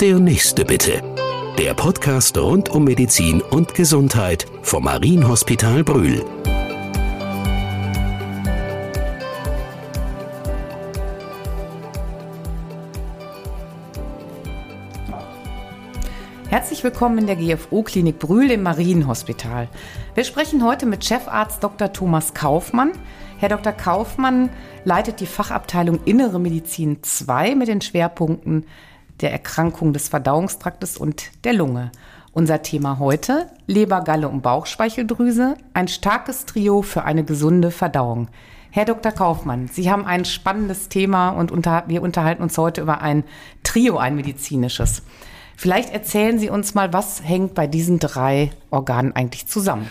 Der nächste bitte. Der Podcast rund um Medizin und Gesundheit vom Marienhospital Brühl. Herzlich willkommen in der GFO-Klinik Brühl im Marienhospital. Wir sprechen heute mit Chefarzt Dr. Thomas Kaufmann. Herr Dr. Kaufmann leitet die Fachabteilung Innere Medizin 2 mit den Schwerpunkten der Erkrankung des Verdauungstraktes und der Lunge. Unser Thema heute Leber, Galle und Bauchspeicheldrüse, ein starkes Trio für eine gesunde Verdauung. Herr Dr. Kaufmann, Sie haben ein spannendes Thema und unter, wir unterhalten uns heute über ein Trio, ein medizinisches. Vielleicht erzählen Sie uns mal, was hängt bei diesen drei Organen eigentlich zusammen?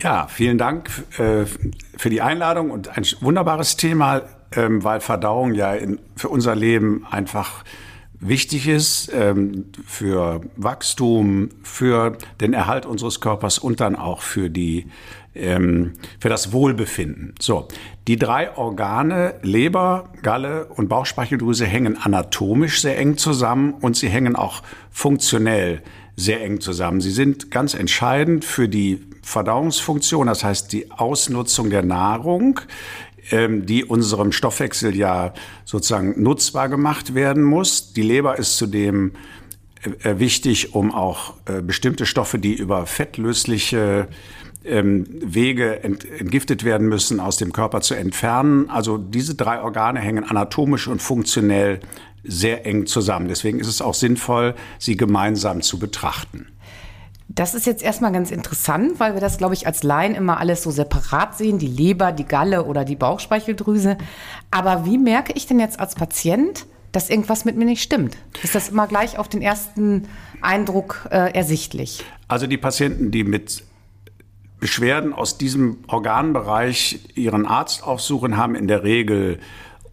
Ja, vielen Dank äh, für die Einladung und ein wunderbares Thema, ähm, weil Verdauung ja in, für unser Leben einfach wichtig ist ähm, für Wachstum, für den Erhalt unseres Körpers und dann auch für die ähm, für das Wohlbefinden. So, die drei Organe Leber, Galle und Bauchspeicheldrüse hängen anatomisch sehr eng zusammen und sie hängen auch funktionell sehr eng zusammen. Sie sind ganz entscheidend für die Verdauungsfunktion, das heißt die Ausnutzung der Nahrung, die unserem Stoffwechsel ja sozusagen nutzbar gemacht werden muss. Die Leber ist zudem äh, wichtig, um auch äh, bestimmte Stoffe, die über fettlösliche ähm, Wege entgiftet werden müssen, aus dem Körper zu entfernen. Also diese drei Organe hängen anatomisch und funktionell sehr eng zusammen. Deswegen ist es auch sinnvoll, sie gemeinsam zu betrachten. Das ist jetzt erstmal ganz interessant, weil wir das, glaube ich, als Laien immer alles so separat sehen, die Leber, die Galle oder die Bauchspeicheldrüse. Aber wie merke ich denn jetzt als Patient, dass irgendwas mit mir nicht stimmt? Ist das immer gleich auf den ersten Eindruck äh, ersichtlich? Also die Patienten, die mit Beschwerden aus diesem Organbereich ihren Arzt aufsuchen, haben in der Regel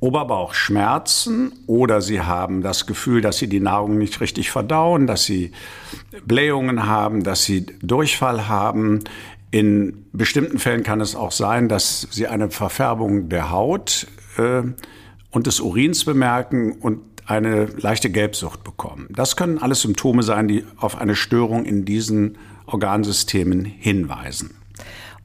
Oberbauchschmerzen oder sie haben das Gefühl, dass sie die Nahrung nicht richtig verdauen, dass sie Blähungen haben, dass sie Durchfall haben. In bestimmten Fällen kann es auch sein, dass sie eine Verfärbung der Haut äh, und des Urins bemerken und eine leichte Gelbsucht bekommen. Das können alles Symptome sein, die auf eine Störung in diesen Organsystemen hinweisen.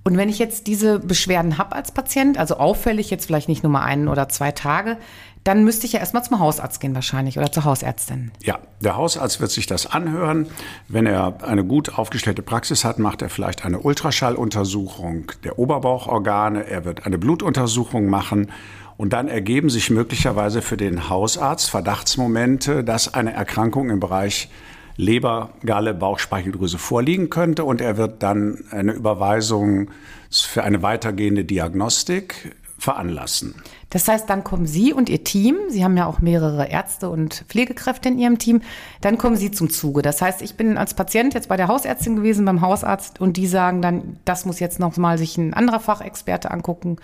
Und wenn ich jetzt diese Beschwerden habe als Patient, also auffällig jetzt vielleicht nicht nur mal einen oder zwei Tage, dann müsste ich ja erstmal zum Hausarzt gehen wahrscheinlich oder zur Hausärztin. Ja, der Hausarzt wird sich das anhören. Wenn er eine gut aufgestellte Praxis hat, macht er vielleicht eine Ultraschalluntersuchung der Oberbauchorgane. Er wird eine Blutuntersuchung machen. Und dann ergeben sich möglicherweise für den Hausarzt Verdachtsmomente, dass eine Erkrankung im Bereich Leber, Galle, Bauchspeicheldrüse vorliegen könnte und er wird dann eine Überweisung für eine weitergehende Diagnostik veranlassen. Das heißt, dann kommen Sie und Ihr Team, Sie haben ja auch mehrere Ärzte und Pflegekräfte in Ihrem Team, dann kommen Sie zum Zuge. Das heißt, ich bin als Patient jetzt bei der Hausärztin gewesen, beim Hausarzt und die sagen dann, das muss jetzt noch mal sich ein anderer Fachexperte angucken.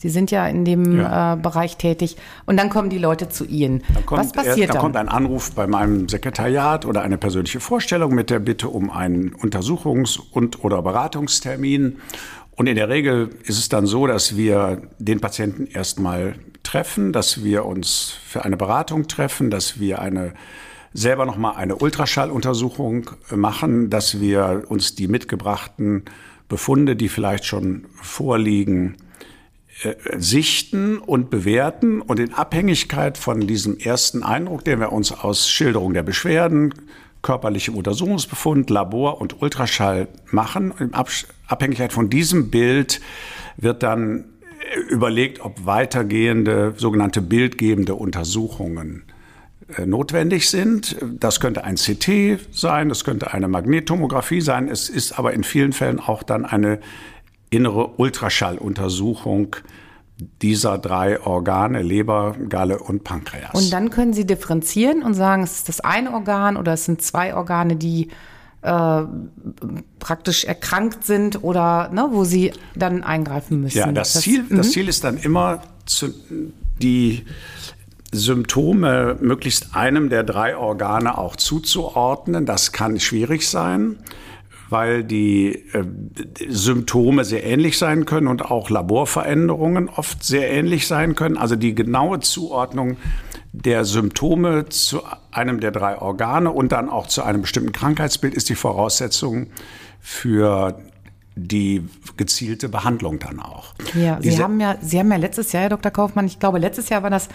Sie sind ja in dem ja. Äh, Bereich tätig. Und dann kommen die Leute zu Ihnen. Was passiert er, dann? Dann kommt ein Anruf bei meinem Sekretariat oder eine persönliche Vorstellung mit der Bitte um einen Untersuchungs- und oder Beratungstermin. Und in der Regel ist es dann so, dass wir den Patienten erstmal treffen, dass wir uns für eine Beratung treffen, dass wir eine selber noch mal eine Ultraschalluntersuchung machen, dass wir uns die mitgebrachten Befunde, die vielleicht schon vorliegen, sichten und bewerten und in Abhängigkeit von diesem ersten Eindruck, den wir uns aus Schilderung der Beschwerden, körperlichem Untersuchungsbefund, Labor und Ultraschall machen, in Abhängigkeit von diesem Bild wird dann äh, überlegt, ob weitergehende sogenannte bildgebende Untersuchungen äh, notwendig sind. Das könnte ein CT sein, das könnte eine Magnettomographie sein. Es ist aber in vielen Fällen auch dann eine innere Ultraschalluntersuchung dieser drei Organe, Leber, Galle und Pankreas. Und dann können Sie differenzieren und sagen, es ist das eine Organ oder es sind zwei Organe, die äh, praktisch erkrankt sind oder ne, wo Sie dann eingreifen müssen. Ja, das, das Ziel, das mhm. Ziel ist dann immer, zu, die Symptome möglichst einem der drei Organe auch zuzuordnen. Das kann schwierig sein weil die äh, Symptome sehr ähnlich sein können und auch Laborveränderungen oft sehr ähnlich sein können. Also die genaue Zuordnung der Symptome zu einem der drei Organe und dann auch zu einem bestimmten Krankheitsbild ist die Voraussetzung für die gezielte Behandlung dann auch. Ja, Sie haben ja, Sie haben ja letztes Jahr, Herr Dr. Kaufmann, ich glaube, letztes Jahr war das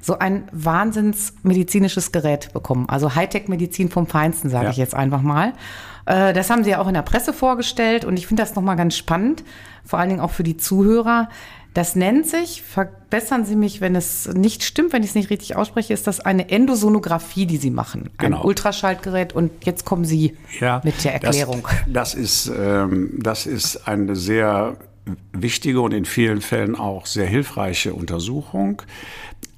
so ein wahnsinnsmedizinisches Gerät bekommen. Also Hightech-Medizin vom Feinsten, sage ja. ich jetzt einfach mal. Äh, das haben Sie ja auch in der Presse vorgestellt und ich finde das nochmal ganz spannend, vor allen Dingen auch für die Zuhörer. Das nennt sich, verbessern Sie mich, wenn es nicht stimmt, wenn ich es nicht richtig ausspreche, ist das eine Endosonographie, die Sie machen. Ein genau. Ultraschallgerät und jetzt kommen Sie ja, mit der Erklärung. Das, das, ist, ähm, das ist eine sehr wichtige und in vielen Fällen auch sehr hilfreiche Untersuchung.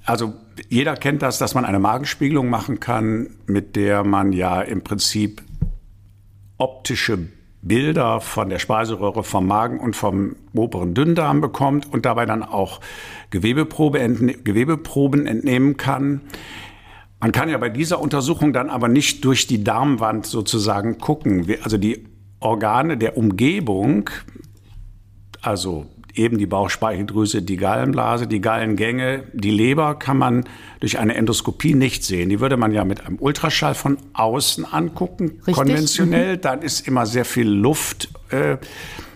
Also jeder kennt das, dass man eine Magenspiegelung machen kann, mit der man ja im Prinzip optische Bilder von der Speiseröhre, vom Magen und vom oberen Dünndarm bekommt und dabei dann auch Gewebeprobe entne Gewebeproben entnehmen kann. Man kann ja bei dieser Untersuchung dann aber nicht durch die Darmwand sozusagen gucken. Also die Organe der Umgebung, also eben die Bauchspeicheldrüse, die Gallenblase, die Gallengänge, die Leber kann man durch eine Endoskopie nicht sehen. Die würde man ja mit einem Ultraschall von außen angucken, Richtig? konventionell. Mhm. Dann ist immer sehr viel Luft. Äh,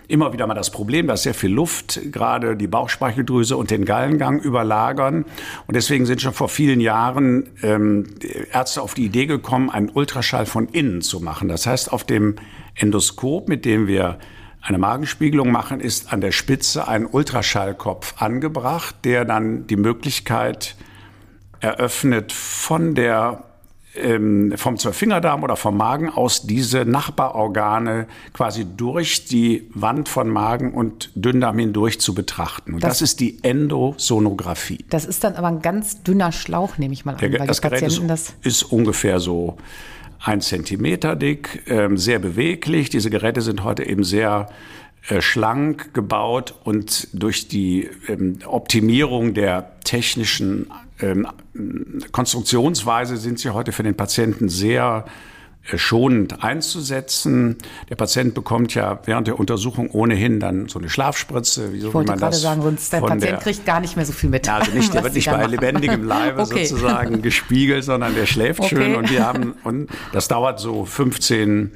immer wieder mal das Problem, dass sehr viel Luft gerade die Bauchspeicheldrüse und den Gallengang überlagern. Und deswegen sind schon vor vielen Jahren ähm, Ärzte auf die Idee gekommen, einen Ultraschall von innen zu machen. Das heißt, auf dem Endoskop, mit dem wir eine Magenspiegelung machen, ist an der Spitze ein Ultraschallkopf angebracht, der dann die Möglichkeit eröffnet, von der ähm, vom Zwölffingerdarm oder vom Magen aus diese Nachbarorgane quasi durch die Wand von Magen und Dünndarm hindurch zu betrachten. Und das, das ist die Endosonographie. Das ist dann aber ein ganz dünner Schlauch, nehme ich mal an, der, weil das die Patienten ist, das ist ungefähr so ein Zentimeter dick, ähm, sehr beweglich. Diese Geräte sind heute eben sehr äh, schlank gebaut und durch die ähm, Optimierung der technischen ähm, Konstruktionsweise sind sie heute für den Patienten sehr äh, schonend einzusetzen. Der Patient bekommt ja während der Untersuchung ohnehin dann so eine Schlafspritze. Wie so, ich wollte gerade sagen, sonst der Patient der, kriegt gar nicht mehr so viel mit. Also nicht, der wird nicht bei lebendigem Leibe okay. sozusagen gespiegelt, sondern der schläft okay. schön und wir haben, und das dauert so 15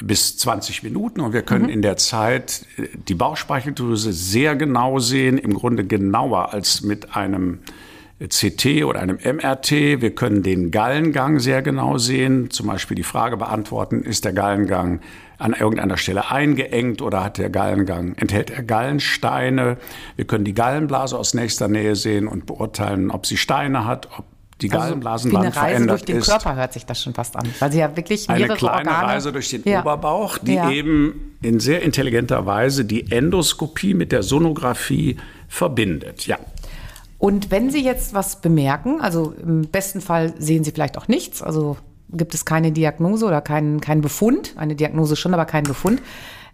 bis 20 Minuten und wir können mhm. in der Zeit äh, die Bauchspeicheldrüse sehr genau sehen, im Grunde genauer als mit einem CT oder einem MRT. Wir können den Gallengang sehr genau sehen, zum Beispiel die Frage beantworten, ist der Gallengang an irgendeiner Stelle eingeengt oder hat der Gallengang, enthält er Gallensteine? Wir können die Gallenblase aus nächster Nähe sehen und beurteilen, ob sie Steine hat, ob die also Gallenblasenwand wie eine Reise durch den Körper hört sich das schon fast an, weil sie ja wirklich mehrere Eine kleine Organe Reise durch den ja. Oberbauch, die ja. eben in sehr intelligenter Weise die Endoskopie mit der Sonographie verbindet. Ja. Und wenn Sie jetzt was bemerken, also im besten Fall sehen Sie vielleicht auch nichts, also gibt es keine Diagnose oder keinen kein Befund, eine Diagnose schon, aber keinen Befund.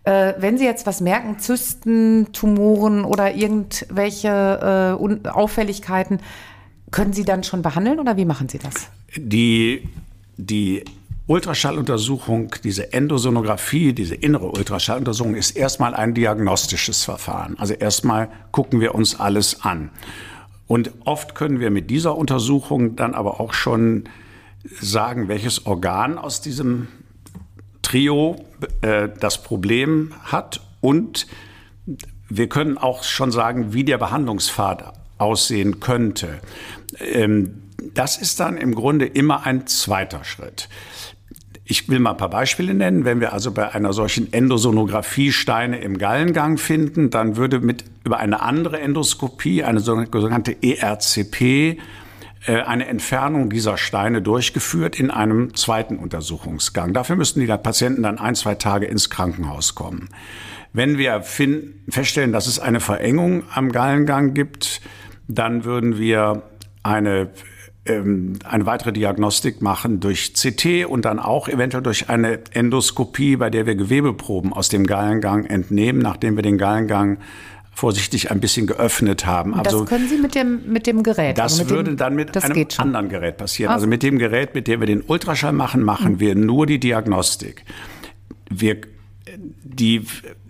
Äh, wenn Sie jetzt was merken, Zysten, Tumoren oder irgendwelche äh, Auffälligkeiten, können Sie dann schon behandeln oder wie machen Sie das? Die, die Ultraschalluntersuchung, diese Endosonographie, diese innere Ultraschalluntersuchung ist erstmal ein diagnostisches Verfahren. Also erstmal gucken wir uns alles an. Und oft können wir mit dieser Untersuchung dann aber auch schon sagen, welches Organ aus diesem Trio äh, das Problem hat. Und wir können auch schon sagen, wie der Behandlungspfad aussehen könnte. Ähm, das ist dann im Grunde immer ein zweiter Schritt. Ich will mal ein paar Beispiele nennen. Wenn wir also bei einer solchen Endosonographie Steine im Gallengang finden, dann würde mit über eine andere Endoskopie, eine sogenannte ERCP, äh, eine Entfernung dieser Steine durchgeführt in einem zweiten Untersuchungsgang. Dafür müssten die Patienten dann ein, zwei Tage ins Krankenhaus kommen. Wenn wir feststellen, dass es eine Verengung am Gallengang gibt, dann würden wir eine ähm, eine weitere Diagnostik machen durch CT und dann auch eventuell durch eine Endoskopie, bei der wir Gewebeproben aus dem Gallengang entnehmen, nachdem wir den Gallengang vorsichtig ein bisschen geöffnet haben. Das also, können Sie mit dem, mit dem Gerät? Das also würde dem, dann mit einem anderen Gerät passieren. Also mit dem Gerät, mit dem wir den Ultraschall machen, machen mhm. wir nur die Diagnostik. Wir, die,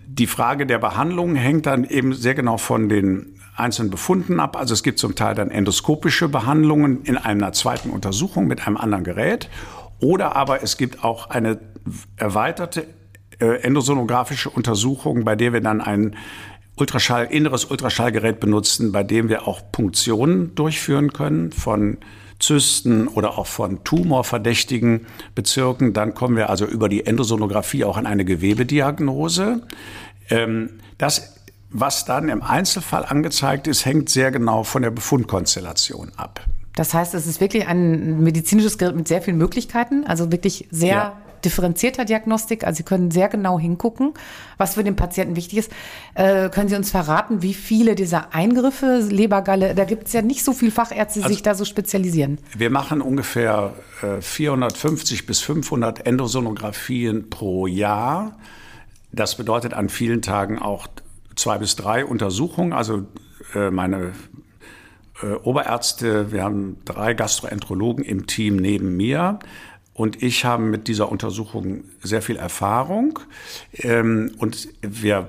die Frage der Behandlung hängt dann eben sehr genau von den einzelnen Befunden ab. Also es gibt zum Teil dann endoskopische Behandlungen in einer zweiten Untersuchung mit einem anderen Gerät. Oder aber es gibt auch eine erweiterte äh, endosonografische Untersuchung, bei der wir dann ein Ultraschall, inneres Ultraschallgerät benutzen, bei dem wir auch Punktionen durchführen können von Zysten oder auch von tumorverdächtigen Bezirken. Dann kommen wir also über die Endosonographie auch an eine Gewebediagnose. Ähm, das, was dann im Einzelfall angezeigt ist, hängt sehr genau von der Befundkonstellation ab. Das heißt, es ist wirklich ein medizinisches Gerät mit sehr vielen Möglichkeiten, also wirklich sehr ja differenzierter Diagnostik. Also Sie können sehr genau hingucken, was für den Patienten wichtig ist. Äh, können Sie uns verraten, wie viele dieser Eingriffe, Lebergalle, da gibt es ja nicht so viele Fachärzte, die also, sich da so spezialisieren. Wir machen ungefähr äh, 450 bis 500 Endosonographien pro Jahr. Das bedeutet an vielen Tagen auch zwei bis drei Untersuchungen. Also äh, meine äh, Oberärzte, wir haben drei Gastroenterologen im Team neben mir und ich habe mit dieser Untersuchung sehr viel Erfahrung. Ähm, und wir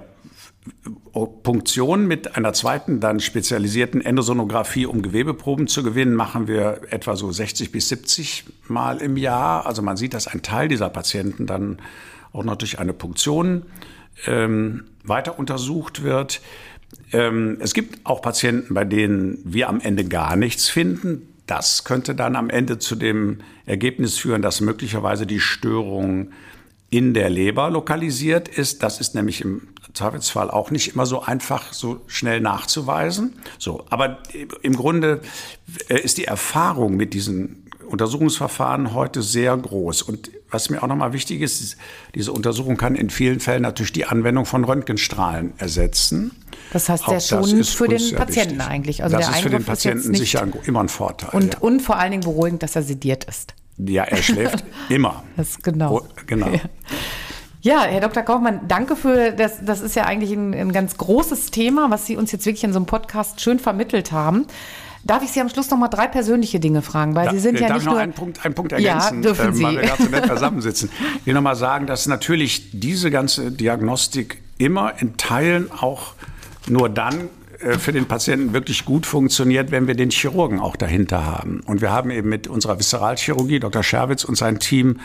Punktion mit einer zweiten, dann spezialisierten Endosonographie, um Gewebeproben zu gewinnen, machen wir etwa so 60 bis 70 Mal im Jahr. Also man sieht, dass ein Teil dieser Patienten dann auch noch durch eine Punktion ähm, weiter untersucht wird. Ähm, es gibt auch Patienten, bei denen wir am Ende gar nichts finden. Das könnte dann am Ende zu dem Ergebnis führen, dass möglicherweise die Störung in der Leber lokalisiert ist. Das ist nämlich im Zweifelsfall auch nicht immer so einfach, so schnell nachzuweisen. So, aber im Grunde äh, ist die Erfahrung mit diesen Untersuchungsverfahren heute sehr groß. Und was mir auch nochmal wichtig ist, diese Untersuchung kann in vielen Fällen natürlich die Anwendung von Röntgenstrahlen ersetzen. Das heißt sehr schonend für den Patienten wichtig. eigentlich. Also das der ist für den Patienten sicher immer ein Vorteil. Und, ja. und vor allen Dingen beruhigend, dass er sediert ist. Ja, er schläft immer. Das genau. Oh, genau. Ja. Ja, Herr Dr. Kaufmann, danke für das. Das ist ja eigentlich ein, ein, ganz großes Thema, was Sie uns jetzt wirklich in so einem Podcast schön vermittelt haben. Darf ich Sie am Schluss noch mal drei persönliche Dinge fragen, weil da, Sie sind ja nicht noch nur einen Punkt, einen Punkt ergänzen, ja, dürfen Sie. Äh, weil wir gerade so nett zusammensitzen. Ich will noch mal sagen, dass natürlich diese ganze Diagnostik immer in Teilen auch nur dann äh, für den Patienten wirklich gut funktioniert, wenn wir den Chirurgen auch dahinter haben. Und wir haben eben mit unserer Viszeralchirurgie, Dr. Scherwitz und sein Team,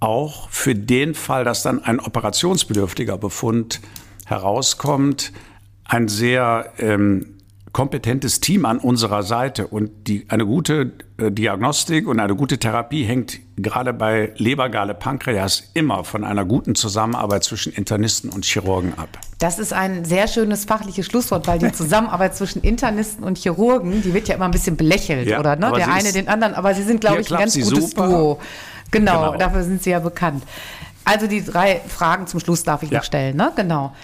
auch für den Fall, dass dann ein operationsbedürftiger Befund herauskommt, ein sehr ähm, kompetentes Team an unserer Seite und die, eine gute äh, Diagnostik und eine gute Therapie hängt gerade bei Lebergale Pankreas immer von einer guten Zusammenarbeit zwischen Internisten und Chirurgen ab. Das ist ein sehr schönes fachliches Schlusswort, weil die Zusammenarbeit zwischen Internisten und Chirurgen, die wird ja immer ein bisschen belächelt, ja, oder? Ne? Der eine den anderen, aber sie sind, glaube ich, ein ganz gutes super. Duo. Genau, genau, dafür sind sie ja bekannt. Also die drei Fragen zum Schluss darf ich ja. noch stellen, ne? Genau.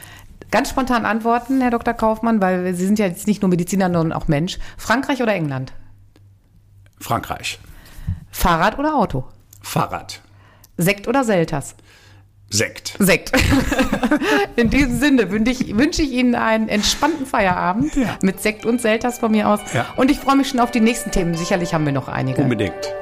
Ganz spontan antworten, Herr Dr. Kaufmann, weil Sie sind ja jetzt nicht nur Mediziner, sondern auch Mensch. Frankreich oder England? Frankreich. Fahrrad oder Auto? Fahrrad. Sekt oder Selters? Sekt. Sekt. In diesem Sinne wünsche ich, wünsche ich Ihnen einen entspannten Feierabend ja. mit Sekt und Selters von mir aus. Ja. Und ich freue mich schon auf die nächsten Themen. Sicherlich haben wir noch einige. Unbedingt.